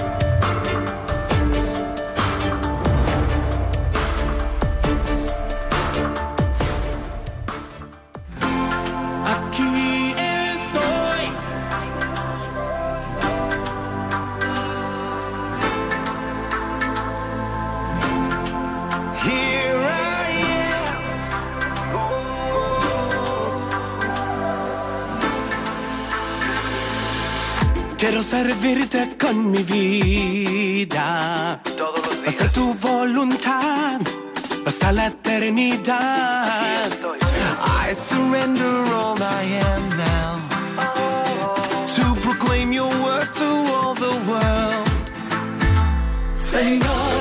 [SPEAKER 12] servirte con mi vida. Todos los días. Hacer tu voluntad hasta la eternidad. Estoy, I surrender all I am now. Oh. To proclaim your word to all the world. Señor.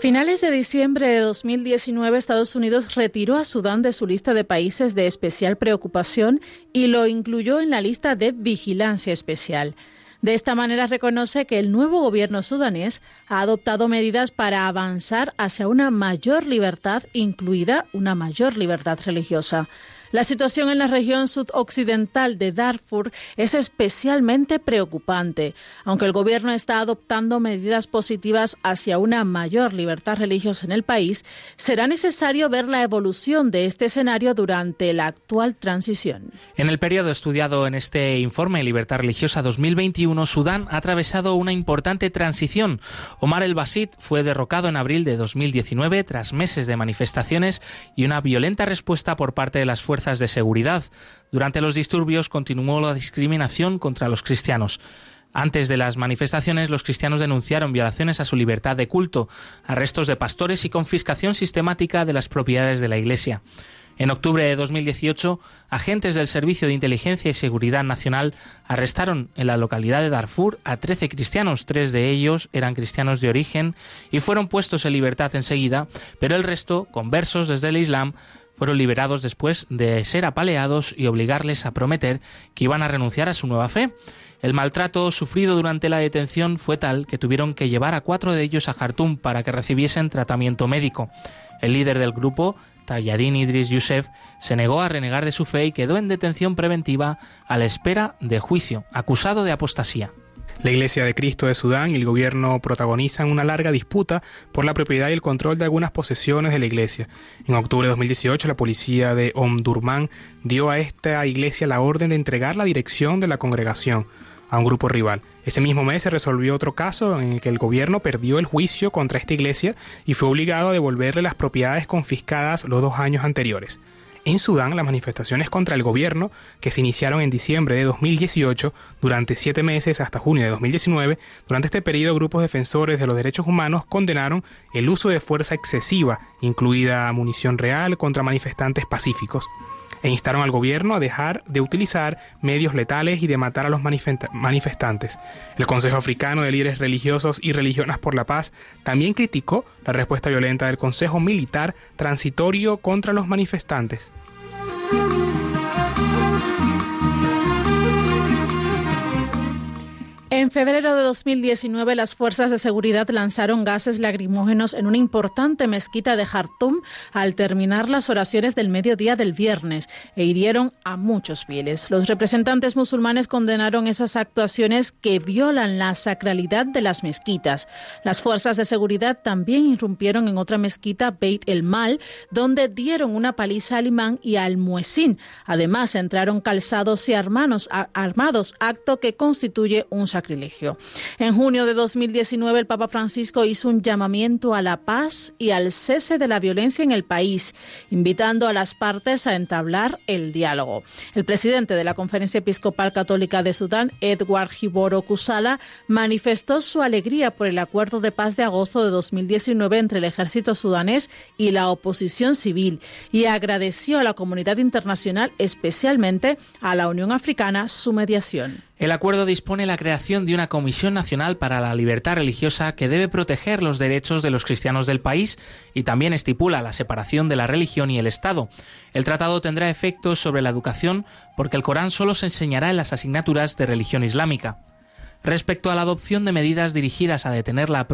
[SPEAKER 2] Finales de diciembre de 2019, Estados Unidos retiró a Sudán de su lista de países de especial preocupación y lo incluyó en la lista de vigilancia especial. De esta manera reconoce que el nuevo gobierno sudanés ha adoptado medidas para avanzar hacia una mayor libertad, incluida una mayor libertad religiosa. La situación en la región sudoccidental de Darfur es especialmente preocupante. Aunque el gobierno está adoptando medidas positivas hacia una mayor libertad religiosa en el país, será necesario ver la evolución de este escenario durante la actual transición.
[SPEAKER 1] En el periodo estudiado en este informe Libertad Religiosa 2021, Sudán ha atravesado una importante transición. Omar el-Basit fue derrocado en abril de 2019 tras meses de manifestaciones y una violenta respuesta por parte de las fuerzas de seguridad. Durante los disturbios continuó la discriminación contra los cristianos. Antes de las manifestaciones, los cristianos denunciaron violaciones a su libertad de culto, arrestos de pastores y confiscación sistemática de las propiedades de la Iglesia. En octubre de 2018, agentes del Servicio de Inteligencia y Seguridad Nacional arrestaron en la localidad de Darfur a 13 cristianos. Tres de ellos eran cristianos de origen y fueron puestos en libertad enseguida, pero el resto, conversos desde el Islam, fueron liberados después de ser apaleados y obligarles a prometer que iban a renunciar a su nueva fe. El maltrato sufrido durante la detención fue tal que tuvieron que llevar a cuatro de ellos a Jartum para que recibiesen tratamiento médico. El líder del grupo, Tayyadin Idris Youssef, se negó a renegar de su fe y quedó en detención preventiva a la espera de juicio, acusado de apostasía.
[SPEAKER 3] La Iglesia de Cristo de Sudán y el gobierno protagonizan una larga disputa por la propiedad y el control de algunas posesiones de la iglesia. En octubre de 2018, la policía de Omdurman dio a esta iglesia la orden de entregar la dirección de la congregación a un grupo rival. Ese mismo mes se resolvió otro caso en el que el gobierno perdió el juicio contra esta iglesia y fue obligado a devolverle las propiedades confiscadas los dos años anteriores. En Sudán, las manifestaciones contra el gobierno, que se iniciaron en diciembre de 2018, durante siete meses hasta junio de 2019, durante este periodo grupos defensores de los derechos humanos condenaron el uso de fuerza excesiva, incluida munición real, contra manifestantes pacíficos e instaron al gobierno a dejar de utilizar medios letales y de matar a los manifestantes. El Consejo Africano de Líderes Religiosos y Religionas por la Paz también criticó la respuesta violenta del Consejo Militar transitorio contra los manifestantes.
[SPEAKER 2] En febrero de 2019, las fuerzas de seguridad lanzaron gases lacrimógenos en una importante mezquita de Jartum al terminar las oraciones del mediodía del viernes e hirieron a muchos fieles. Los representantes musulmanes condenaron esas actuaciones que violan la sacralidad de las mezquitas. Las fuerzas de seguridad también irrumpieron en otra mezquita, Beit el Mal, donde dieron una paliza al imán y al muezín. Además, entraron calzados y armados, armados acto que constituye un sacrilegio En junio de 2019, el Papa Francisco hizo un llamamiento a la paz y al cese de la violencia en el país, invitando a las partes a entablar el diálogo. El presidente de la Conferencia Episcopal Católica de Sudán, Edward Giboro Kusala, manifestó su alegría por el acuerdo de paz de agosto de 2019 entre el ejército sudanés y la oposición civil y agradeció a la comunidad internacional, especialmente a la Unión Africana, su mediación.
[SPEAKER 1] El acuerdo dispone la creación de una Comisión Nacional para la Libertad Religiosa que debe proteger los derechos de los cristianos del país y también estipula la separación de la religión y el Estado. El tratado tendrá efectos sobre la educación porque el Corán solo se enseñará en las asignaturas de religión islámica. Respecto a la adopción de medidas dirigidas a detener la,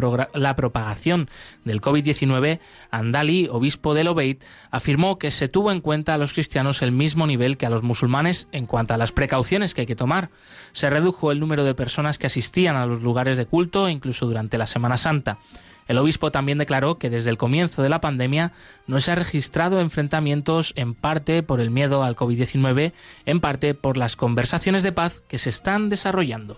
[SPEAKER 1] propagación del COVID-19, Andali, obispo de Obeid, afirmó que se tuvo en cuenta a los cristianos el mismo nivel que a los musulmanes en cuanto a las precauciones que hay que tomar. Se redujo el número de personas que asistían a los lugares de culto, incluso durante la Semana Santa. El obispo también declaró que desde el comienzo de la pandemia no se ha registrado enfrentamientos en parte por el miedo al COVID-19, en parte por las conversaciones de paz que se están desarrollando.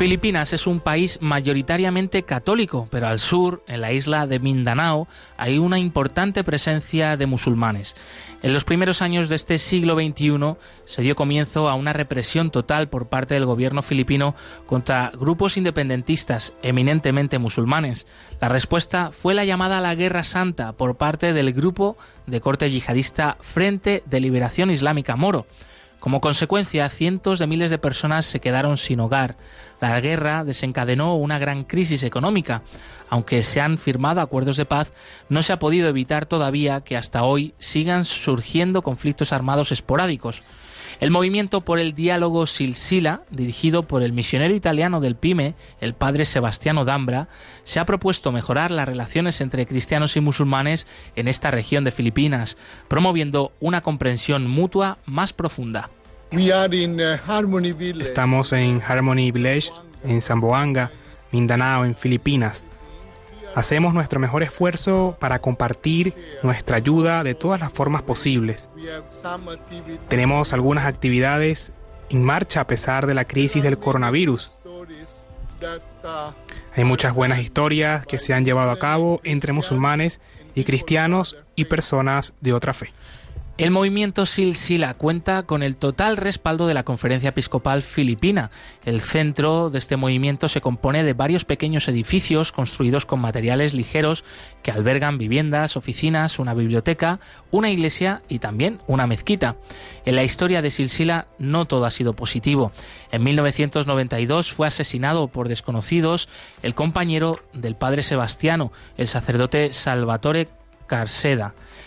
[SPEAKER 1] Filipinas es un país mayoritariamente católico, pero al sur, en la isla de Mindanao, hay una importante presencia de musulmanes. En los primeros años de este siglo XXI se dio comienzo a una represión total por parte del gobierno filipino contra grupos independentistas eminentemente musulmanes. La respuesta fue la llamada a la Guerra Santa por parte del grupo de corte yihadista Frente de Liberación Islámica Moro. Como consecuencia, cientos de miles de personas se quedaron sin hogar. La guerra desencadenó una gran crisis económica. Aunque se han firmado acuerdos de paz, no se ha podido evitar todavía que hasta hoy sigan surgiendo conflictos armados esporádicos. El movimiento por el diálogo Silsila, dirigido por el misionero italiano del PIME, el padre Sebastiano Dambra, se ha propuesto mejorar las relaciones entre cristianos y musulmanes en esta región de Filipinas, promoviendo una comprensión mutua más profunda.
[SPEAKER 3] Estamos en Harmony Village, en Zamboanga, Mindanao, en Filipinas. Hacemos nuestro mejor esfuerzo para compartir nuestra ayuda de todas las formas posibles. Tenemos algunas actividades en marcha a pesar de la crisis del coronavirus. Hay muchas buenas historias que se han llevado a cabo entre musulmanes y cristianos y personas de otra fe.
[SPEAKER 1] El movimiento Silsila cuenta con el total respaldo de la Conferencia Episcopal Filipina. El centro de este movimiento se compone de varios pequeños edificios construidos con materiales ligeros que albergan viviendas, oficinas, una biblioteca, una iglesia y también una mezquita. En la historia de Silsila no todo ha sido positivo. En 1992 fue asesinado por desconocidos el compañero del padre Sebastiano, el sacerdote Salvatore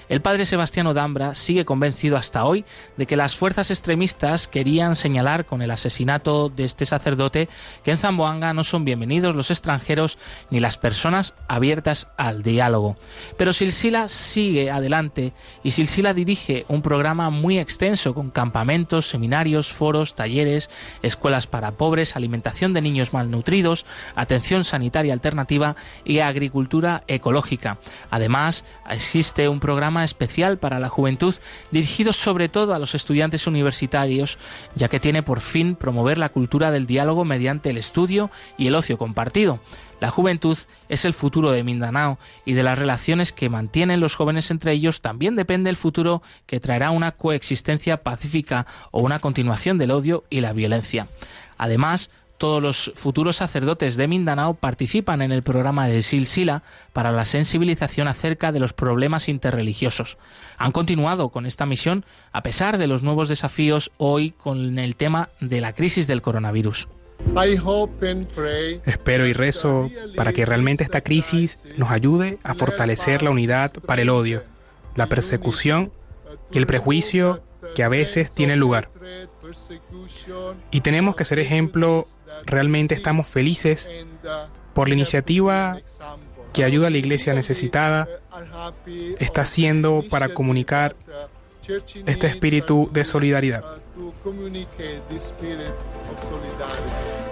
[SPEAKER 1] El padre Sebastiano Dambra sigue convencido hasta hoy de que las fuerzas extremistas querían señalar con el asesinato de este sacerdote que en Zamboanga no son bienvenidos los extranjeros ni las personas abiertas al diálogo. Pero Silsila sigue adelante y Silsila dirige un programa muy extenso con campamentos, seminarios, foros, talleres, escuelas para pobres, alimentación de niños malnutridos, atención sanitaria alternativa y agricultura ecológica. Además, existe un programa especial para la juventud dirigido sobre todo a los estudiantes universitarios, ya que tiene por fin promover la cultura del diálogo mediante el estudio y el ocio compartido. La juventud es el futuro de Mindanao y de las relaciones que mantienen los jóvenes entre ellos también depende el futuro que traerá una coexistencia pacífica o una continuación del odio y la violencia. Además, todos los futuros sacerdotes de Mindanao participan en el programa de Silsila para la sensibilización acerca de los problemas interreligiosos. Han continuado con esta misión a pesar de los nuevos desafíos hoy con el tema de la crisis del coronavirus.
[SPEAKER 3] Espero y rezo para que realmente esta crisis nos ayude a fortalecer la unidad para el odio, la persecución y el prejuicio que a veces tienen lugar. Y tenemos que ser ejemplo, realmente estamos felices por la iniciativa que ayuda a la iglesia necesitada está haciendo para comunicar este espíritu de solidaridad.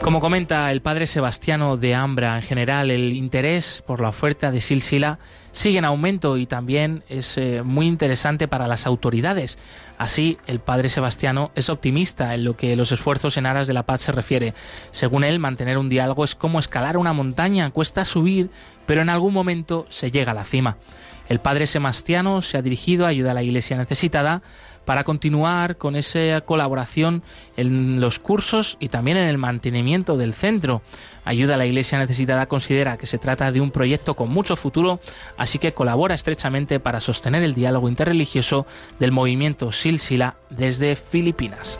[SPEAKER 1] Como comenta el padre Sebastiano de Ambra, en general el interés por la oferta de Silsila sigue en aumento y también es eh, muy interesante para las autoridades. Así, el padre Sebastiano es optimista en lo que los esfuerzos en aras de la paz se refiere. Según él, mantener un diálogo es como escalar una montaña, cuesta subir, pero en algún momento se llega a la cima. El padre Sebastiano se ha dirigido a ayudar a la iglesia necesitada para continuar con esa colaboración en los cursos y también en el mantenimiento del centro. Ayuda a la Iglesia Necesitada considera que se trata de un proyecto con mucho futuro, así que colabora estrechamente para sostener el diálogo interreligioso del movimiento Silsila desde Filipinas.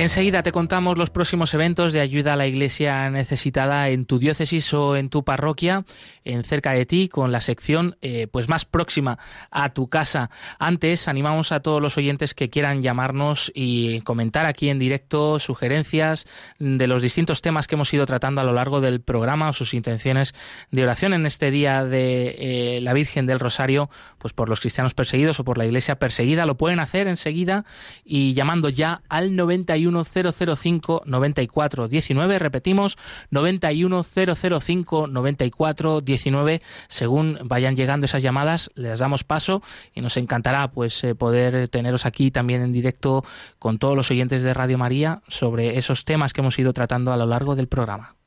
[SPEAKER 1] Enseguida te contamos los próximos eventos de ayuda a la iglesia necesitada en tu diócesis o en tu parroquia, en cerca de ti, con la sección eh, pues más próxima a tu casa. Antes animamos a todos los oyentes que quieran llamarnos y comentar aquí en directo sugerencias de los distintos temas que hemos ido tratando a lo largo del programa o sus intenciones de oración en este día de eh, la Virgen del Rosario, pues por los cristianos perseguidos o por la iglesia perseguida. Lo pueden hacer enseguida y llamando ya al 91 005 94 19. Repetimos, 91 005 94 19. Según vayan llegando esas llamadas, les damos paso y nos encantará pues eh, poder teneros aquí también en directo con todos los oyentes de Radio María sobre esos temas que hemos ido tratando a lo largo del programa.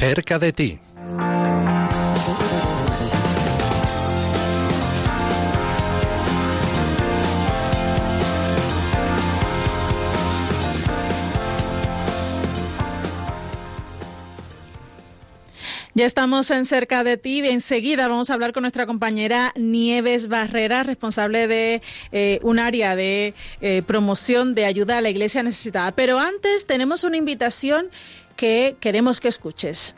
[SPEAKER 11] Cerca de ti.
[SPEAKER 2] Ya estamos en cerca de ti. Enseguida vamos a hablar con nuestra compañera Nieves Barrera, responsable de eh, un área de eh, promoción de ayuda a la iglesia necesitada. Pero antes tenemos una invitación que queremos que escuches.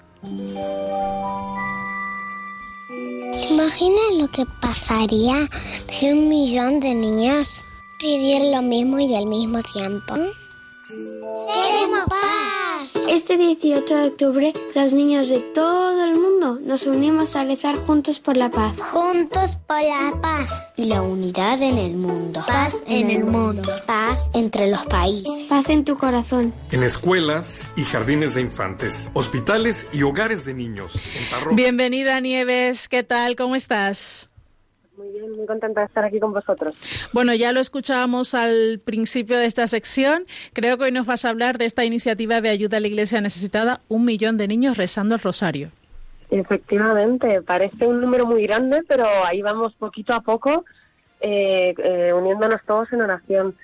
[SPEAKER 4] Imagina lo que pasaría si un millón de niños pidieran lo mismo y al mismo tiempo.
[SPEAKER 5] ¡Queremos paz! Este 18 de octubre, los niños de todo el mundo nos unimos a rezar juntos por la paz.
[SPEAKER 4] Juntos por la paz
[SPEAKER 6] y la unidad en el mundo.
[SPEAKER 4] Paz en el mundo.
[SPEAKER 6] Paz entre los países.
[SPEAKER 5] Paz en tu corazón.
[SPEAKER 7] En escuelas y jardines de infantes, hospitales y hogares de niños. En.
[SPEAKER 2] Bienvenida Nieves, ¿qué tal? ¿Cómo estás?
[SPEAKER 13] Muy bien, muy contenta de estar aquí con vosotros.
[SPEAKER 2] Bueno, ya lo escuchábamos al principio de esta sección. Creo que hoy nos vas a hablar de esta iniciativa de ayuda a la Iglesia necesitada, un millón de niños rezando el rosario.
[SPEAKER 13] Efectivamente, parece un número muy grande, pero ahí vamos poquito a poco eh, eh, uniéndonos todos en oración.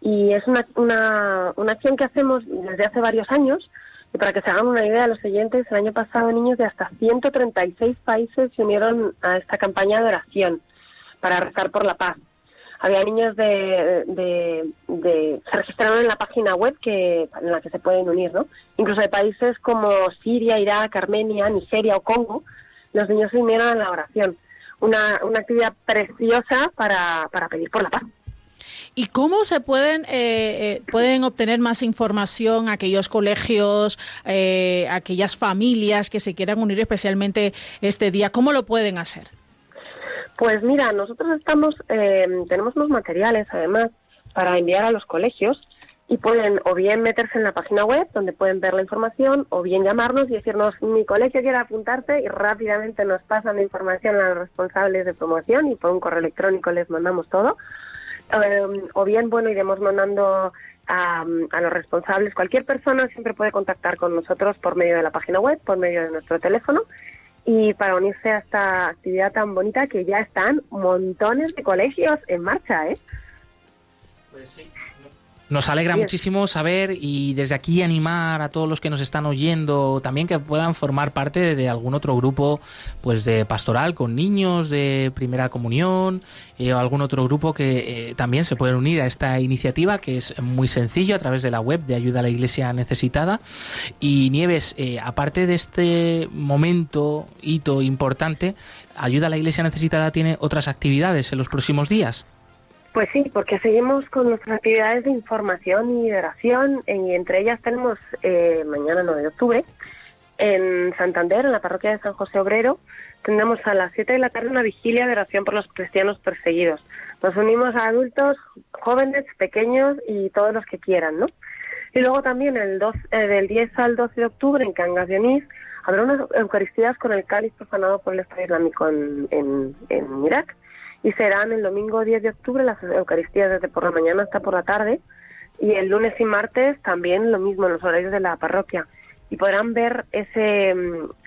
[SPEAKER 13] Y es una, una, una acción que hacemos desde hace varios años. Y para que se hagan una idea, los oyentes, el año pasado niños de hasta 136 países se unieron a esta campaña de oración para rezar por la paz. Había niños de, se registraron en la página web que en la que se pueden unir, ¿no? Incluso de países como Siria, Irak, Armenia, Nigeria o Congo, los niños se unieron a la oración. Una, una actividad preciosa para, para pedir por la paz.
[SPEAKER 2] ¿Y cómo se pueden, eh, eh, pueden obtener más información aquellos colegios, eh, aquellas familias que se quieran unir especialmente este día? ¿Cómo lo pueden hacer?
[SPEAKER 13] Pues mira, nosotros estamos, eh, tenemos unos materiales además para enviar a los colegios y pueden o bien meterse en la página web donde pueden ver la información o bien llamarnos y decirnos mi colegio quiere apuntarte y rápidamente nos pasan la información a los responsables de promoción y por un correo electrónico les mandamos todo. Eh, o bien, bueno, iremos mandando a, los responsables. Cualquier persona siempre puede contactar con nosotros por medio de la página web, por medio de nuestro teléfono y para unirse a esta actividad tan bonita que ya están montones de colegios en marcha, ¿eh?
[SPEAKER 1] Pues sí. Nos alegra muchísimo saber y desde aquí animar a todos los que nos están oyendo también que puedan formar parte de algún otro grupo pues de pastoral con niños de primera comunión eh, o algún otro grupo que eh, también se pueden unir a esta iniciativa que es muy sencillo a través de la web de ayuda a la iglesia necesitada. Y Nieves eh, aparte de este momento hito importante ayuda a la iglesia necesitada tiene otras actividades en los próximos días
[SPEAKER 13] pues sí, porque seguimos con nuestras actividades de información y de oración, y entre ellas tenemos eh, mañana 9 de octubre en Santander, en la parroquia de San José Obrero, tendremos a las 7 de la tarde una vigilia de oración por los cristianos perseguidos. Nos unimos a adultos, jóvenes, pequeños y todos los que quieran, ¿no? Y luego también el eh, del 10 al 12 de octubre en Cangas de Onís habrá unas Eucaristías con el cáliz profanado por el Estado Islámico en, en, en Irak y serán el domingo 10 de octubre las Eucaristías desde por la mañana hasta por la tarde y el lunes y martes también lo mismo en los horarios de la parroquia. Y podrán ver ese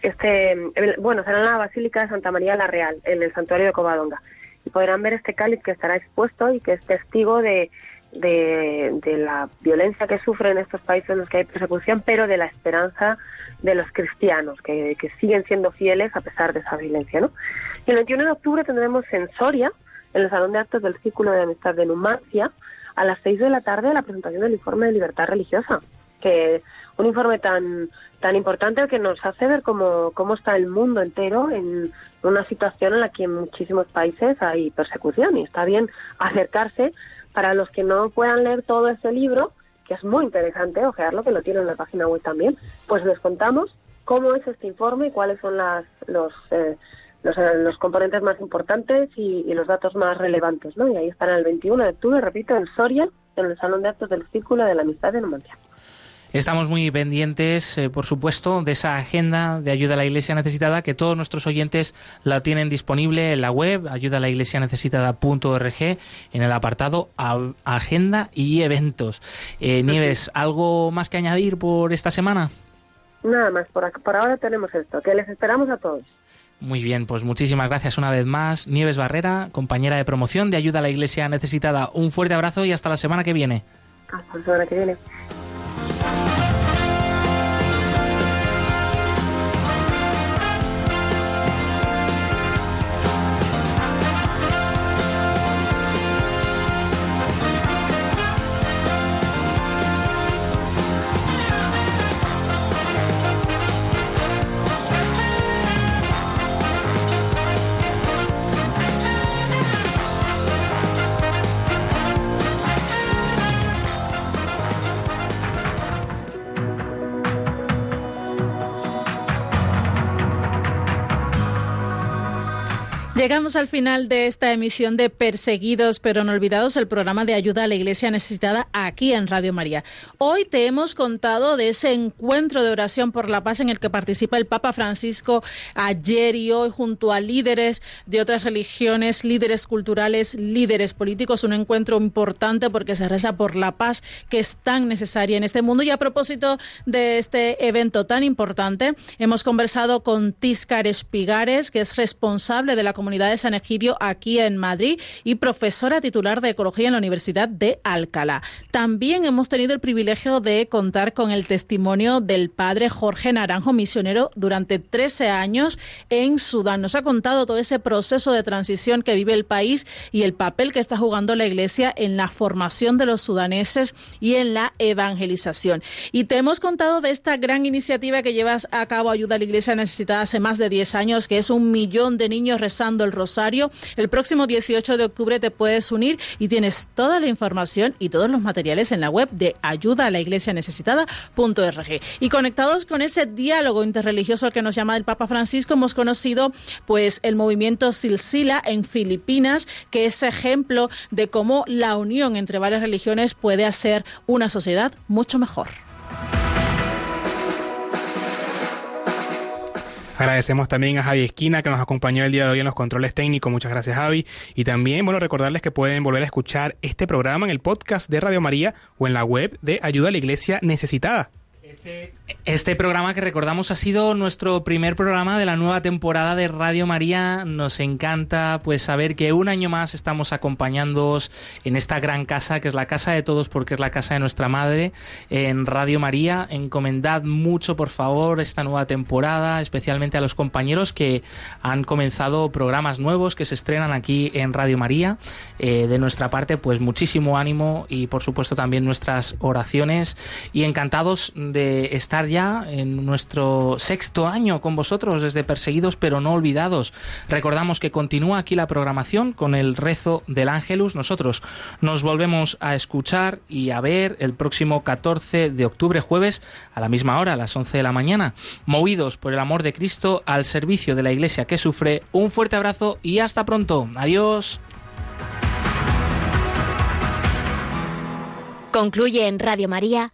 [SPEAKER 13] este bueno será en la Basílica de Santa María la Real en el santuario de Covadonga. Y podrán ver este cáliz que estará expuesto y que es testigo de, de, de, la violencia que sufren estos países en los que hay persecución, pero de la esperanza de los cristianos, que, que siguen siendo fieles a pesar de esa violencia. ¿no? Y el 21 de octubre tendremos en Soria, en el Salón de Actos del Círculo de Amistad de Numancia, a las 6 de la tarde la presentación del informe de libertad religiosa, que un informe tan tan importante que nos hace ver cómo, cómo está el mundo entero en una situación en la que en muchísimos países hay persecución y está bien acercarse para los que no puedan leer todo ese libro, que es muy interesante ojearlo, que lo tiene en la página web también, pues les contamos cómo es este informe y cuáles son las, los, eh, eh, los, componentes más importantes y, los datos más relevantes, ¿no? Y ahí estará el 21 de octubre, repito, en Soria, en el Salón de Actos del Círculo de la Amistad de Numancia.
[SPEAKER 1] Estamos muy pendientes, eh, por supuesto, de esa agenda de ayuda a la Iglesia necesitada, que todos nuestros oyentes la tienen disponible en la web, ayuda a la iglesia necesitada.org, en el apartado Agenda y Eventos. Eh, Nieves, ¿algo más que añadir por esta semana?
[SPEAKER 13] Nada más, por, por ahora tenemos esto, que les esperamos a todos.
[SPEAKER 1] Muy bien, pues muchísimas gracias una vez más. Nieves Barrera, compañera de promoción de Ayuda a la Iglesia Necesitada. Un fuerte abrazo y hasta la semana que viene.
[SPEAKER 13] Hasta la semana que viene.
[SPEAKER 2] Llegamos al final de esta emisión de Perseguidos pero no olvidados, el programa de ayuda a la Iglesia necesitada aquí en Radio María. Hoy te hemos contado de ese encuentro de oración por la paz en el que participa el Papa Francisco ayer y hoy junto a líderes de otras religiones, líderes culturales, líderes políticos. Un encuentro importante porque se reza por la paz que es tan necesaria en este mundo. Y a propósito de este evento tan importante, hemos conversado con Tiscar Espigares, que es responsable de la comunidad comunidad de San Egidio aquí en Madrid y profesora titular de Ecología en la Universidad de Alcalá. También hemos tenido el privilegio de contar con el testimonio del padre Jorge Naranjo, misionero durante 13 años en Sudán. Nos ha contado todo ese proceso de transición que vive el país y el papel que está jugando la Iglesia en la formación de los sudaneses y en la evangelización. Y te hemos contado de esta gran iniciativa que llevas a cabo Ayuda a la Iglesia Necesitada hace más de 10 años, que es un millón de niños rezando el Rosario. El próximo 18 de octubre te puedes unir y tienes toda la información y todos los materiales en la web de ayuda a la iglesia necesitada.org. Y conectados con ese diálogo interreligioso que nos llama el Papa Francisco, hemos conocido pues el movimiento Silsila en Filipinas, que es ejemplo de cómo la unión entre varias religiones puede hacer una sociedad mucho mejor.
[SPEAKER 3] Agradecemos también a Javi Esquina que nos acompañó el día de hoy en los controles técnicos. Muchas gracias, Javi. Y también, bueno, recordarles que pueden volver a escuchar este programa en el podcast de Radio María o en la web de Ayuda a la Iglesia Necesitada.
[SPEAKER 1] Este programa que recordamos ha sido nuestro primer programa de la nueva temporada de Radio María. Nos encanta pues saber que un año más estamos acompañándoos en esta gran casa que es la casa de todos porque es la casa de nuestra madre en Radio María. Encomendad mucho por favor esta nueva temporada, especialmente a los compañeros que han comenzado programas nuevos que se estrenan aquí en Radio María. Eh, de nuestra parte pues muchísimo ánimo y por supuesto también nuestras oraciones y encantados de estar ya en nuestro sexto año con vosotros desde Perseguidos pero no olvidados. Recordamos que continúa aquí la programación con el rezo del Ángelus. Nosotros nos volvemos a escuchar y a ver el próximo 14 de octubre, jueves, a la misma hora, a las 11 de la mañana. Movidos por el amor de Cristo al servicio de la Iglesia que sufre. Un fuerte abrazo y hasta pronto. Adiós.
[SPEAKER 14] Concluye en Radio María,